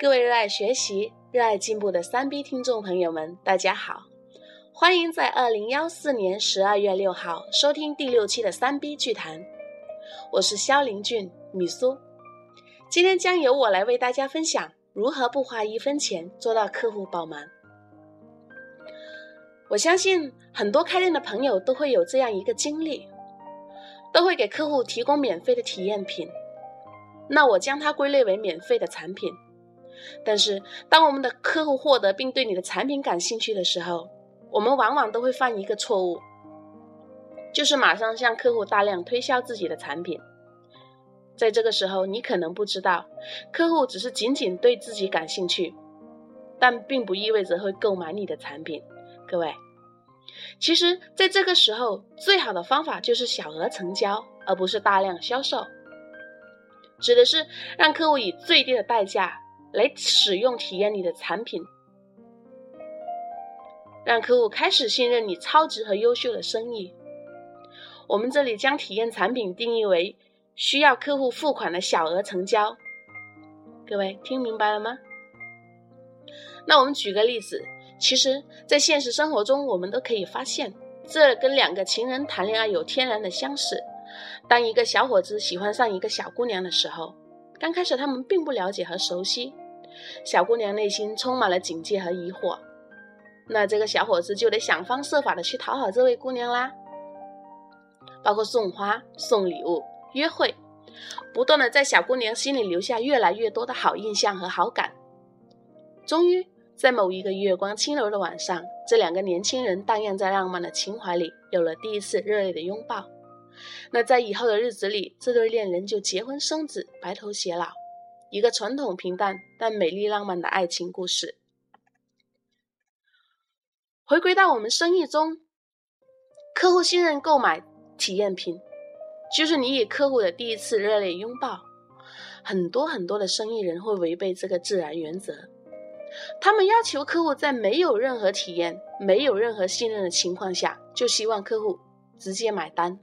各位热爱学习、热爱进步的三 B 听众朋友们，大家好！欢迎在二零幺四年十二月六号收听第六期的三 B 剧谈。我是肖林俊米苏，今天将由我来为大家分享如何不花一分钱做到客户爆满。我相信很多开店的朋友都会有这样一个经历，都会给客户提供免费的体验品，那我将它归类为免费的产品。但是，当我们的客户获得并对你的产品感兴趣的时候，我们往往都会犯一个错误，就是马上向客户大量推销自己的产品。在这个时候，你可能不知道，客户只是仅仅对自己感兴趣，但并不意味着会购买你的产品。各位，其实在这个时候，最好的方法就是小额成交，而不是大量销售，指的是让客户以最低的代价。来使用体验你的产品，让客户开始信任你超值和优秀的生意。我们这里将体验产品定义为需要客户付款的小额成交。各位听明白了吗？那我们举个例子，其实，在现实生活中，我们都可以发现，这跟两个情人谈恋爱有天然的相似。当一个小伙子喜欢上一个小姑娘的时候，刚开始他们并不了解和熟悉。小姑娘内心充满了警戒和疑惑，那这个小伙子就得想方设法的去讨好这位姑娘啦，包括送花、送礼物、约会，不断的在小姑娘心里留下越来越多的好印象和好感。终于，在某一个月光轻柔的晚上，这两个年轻人荡漾在浪漫的情怀里，有了第一次热烈的拥抱。那在以后的日子里，这对恋人就结婚生子，白头偕老。一个传统平淡但美丽浪漫的爱情故事。回归到我们生意中，客户信任购买体验品，就是你与客户的第一次热烈拥抱。很多很多的生意人会违背这个自然原则，他们要求客户在没有任何体验、没有任何信任的情况下，就希望客户直接买单。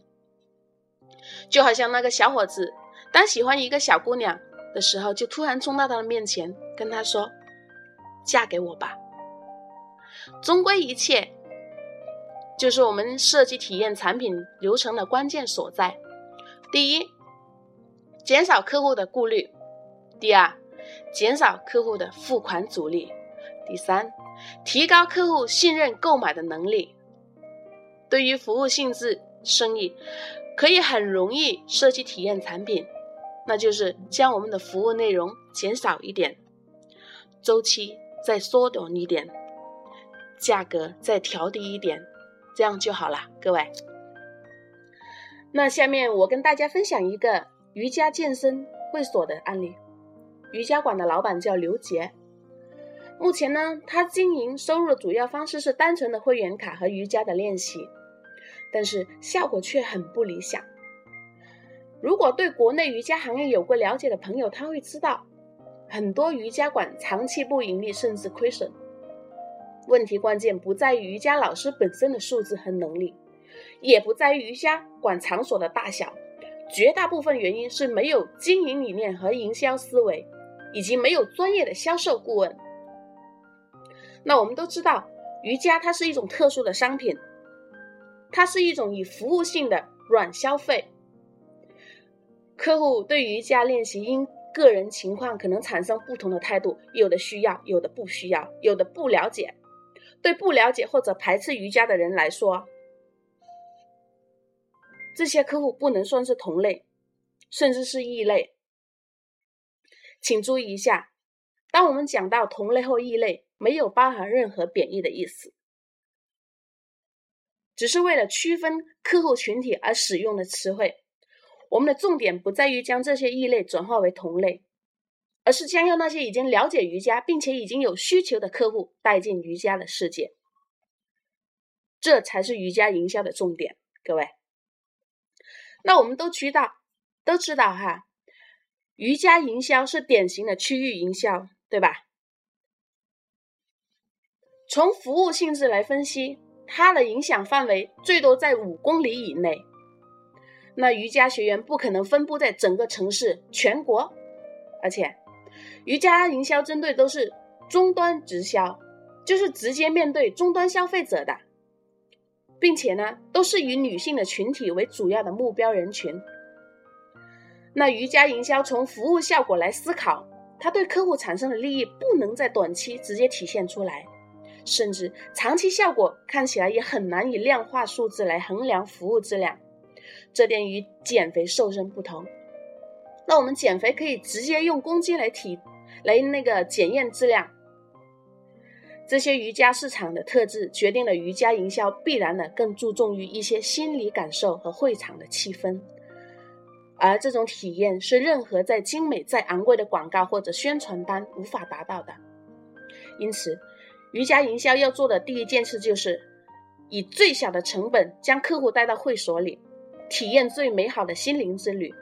就好像那个小伙子，当喜欢一个小姑娘。的时候，就突然冲到他的面前，跟他说：“嫁给我吧。”终归一切，就是我们设计体验产品流程的关键所在。第一，减少客户的顾虑；第二，减少客户的付款阻力；第三，提高客户信任购买的能力。对于服务性质生意，可以很容易设计体验产品。那就是将我们的服务内容减少一点，周期再缩短一点，价格再调低一点，这样就好了，各位。那下面我跟大家分享一个瑜伽健身会所的案例。瑜伽馆的老板叫刘杰，目前呢，他经营收入的主要方式是单纯的会员卡和瑜伽的练习，但是效果却很不理想。如果对国内瑜伽行业有过了解的朋友，他会知道，很多瑜伽馆长期不盈利，甚至亏损。问题关键不在于瑜伽老师本身的素质和能力，也不在于瑜伽馆场所的大小，绝大部分原因是没有经营理念和营销思维，以及没有专业的销售顾问。那我们都知道，瑜伽它是一种特殊的商品，它是一种以服务性的软消费。客户对瑜伽练习因个人情况可能产生不同的态度，有的需要，有的不需要，有的不了解。对不了解或者排斥瑜伽的人来说，这些客户不能算是同类，甚至是异类。请注意一下，当我们讲到同类或异类，没有包含任何贬义的意思，只是为了区分客户群体而使用的词汇。我们的重点不在于将这些异类转化为同类，而是将要那些已经了解瑜伽并且已经有需求的客户带进瑜伽的世界，这才是瑜伽营销的重点。各位，那我们都知道，都知道哈，瑜伽营销是典型的区域营销，对吧？从服务性质来分析，它的影响范围最多在五公里以内。那瑜伽学员不可能分布在整个城市、全国，而且瑜伽营销针对都是终端直销，就是直接面对终端消费者的，并且呢，都是以女性的群体为主要的目标人群。那瑜伽营销从服务效果来思考，它对客户产生的利益不能在短期直接体现出来，甚至长期效果看起来也很难以量化数字来衡量服务质量。这点与减肥瘦身不同。那我们减肥可以直接用公斤来体来那个检验质量。这些瑜伽市场的特质决定了瑜伽营销必然的更注重于一些心理感受和会场的气氛。而这种体验是任何再精美、再昂贵的广告或者宣传单无法达到的。因此，瑜伽营销要做的第一件事就是以最小的成本将客户带到会所里，体验最美好的心灵之旅。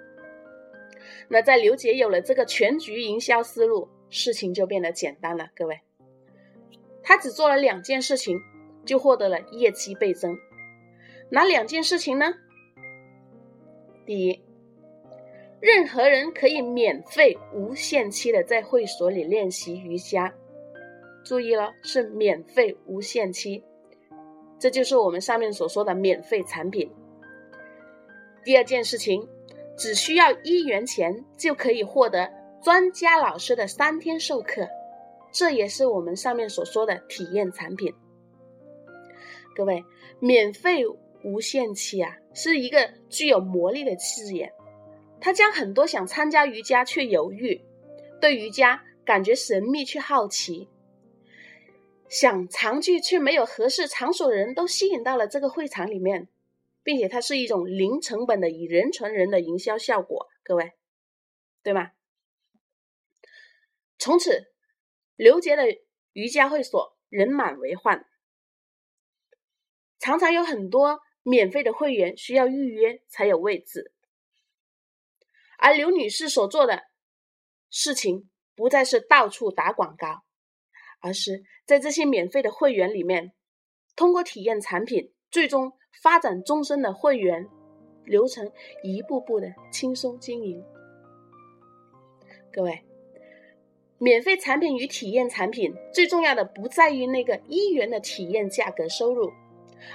那在刘杰有了这个全局营销思路，事情就变得简单了。各位，他只做了两件事情，就获得了业绩倍增。哪两件事情呢？第一。任何人可以免费无限期的在会所里练习瑜伽，注意了，是免费无限期，这就是我们上面所说的免费产品。第二件事情，只需要一元钱就可以获得专家老师的三天授课，这也是我们上面所说的体验产品。各位，免费无限期啊，是一个具有魔力的字眼。它将很多想参加瑜伽却犹豫、对瑜伽感觉神秘却好奇、想长聚却没有合适场所的人都吸引到了这个会场里面，并且它是一种零成本的以人传人的营销效果，各位，对吗？从此，刘杰的瑜伽会所人满为患，常常有很多免费的会员需要预约才有位置。而刘女士所做的事情，不再是到处打广告，而是在这些免费的会员里面，通过体验产品，最终发展终身的会员流程，一步步的轻松经营。各位，免费产品与体验产品最重要的不在于那个一元的体验价格收入，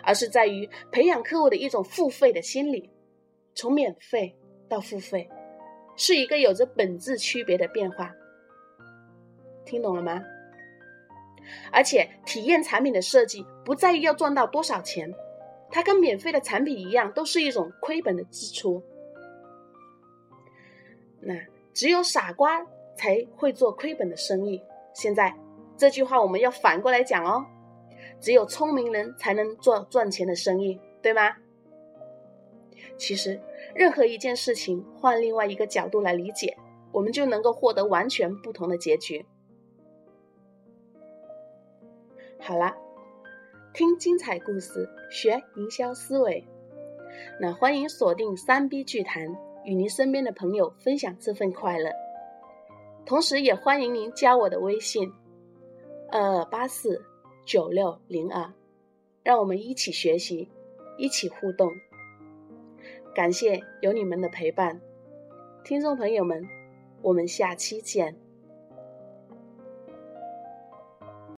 而是在于培养客户的一种付费的心理，从免费到付费。是一个有着本质区别的变化，听懂了吗？而且体验产品的设计不在于要赚到多少钱，它跟免费的产品一样，都是一种亏本的支出。那只有傻瓜才会做亏本的生意。现在这句话我们要反过来讲哦，只有聪明人才能做赚钱的生意，对吗？其实。任何一件事情，换另外一个角度来理解，我们就能够获得完全不同的结局。好了，听精彩故事，学营销思维。那欢迎锁定三 B 剧谈，与您身边的朋友分享这份快乐。同时，也欢迎您加我的微信：二二八四九六零二，让我们一起学习，一起互动。感谢有你们的陪伴，听众朋友们，我们下期见。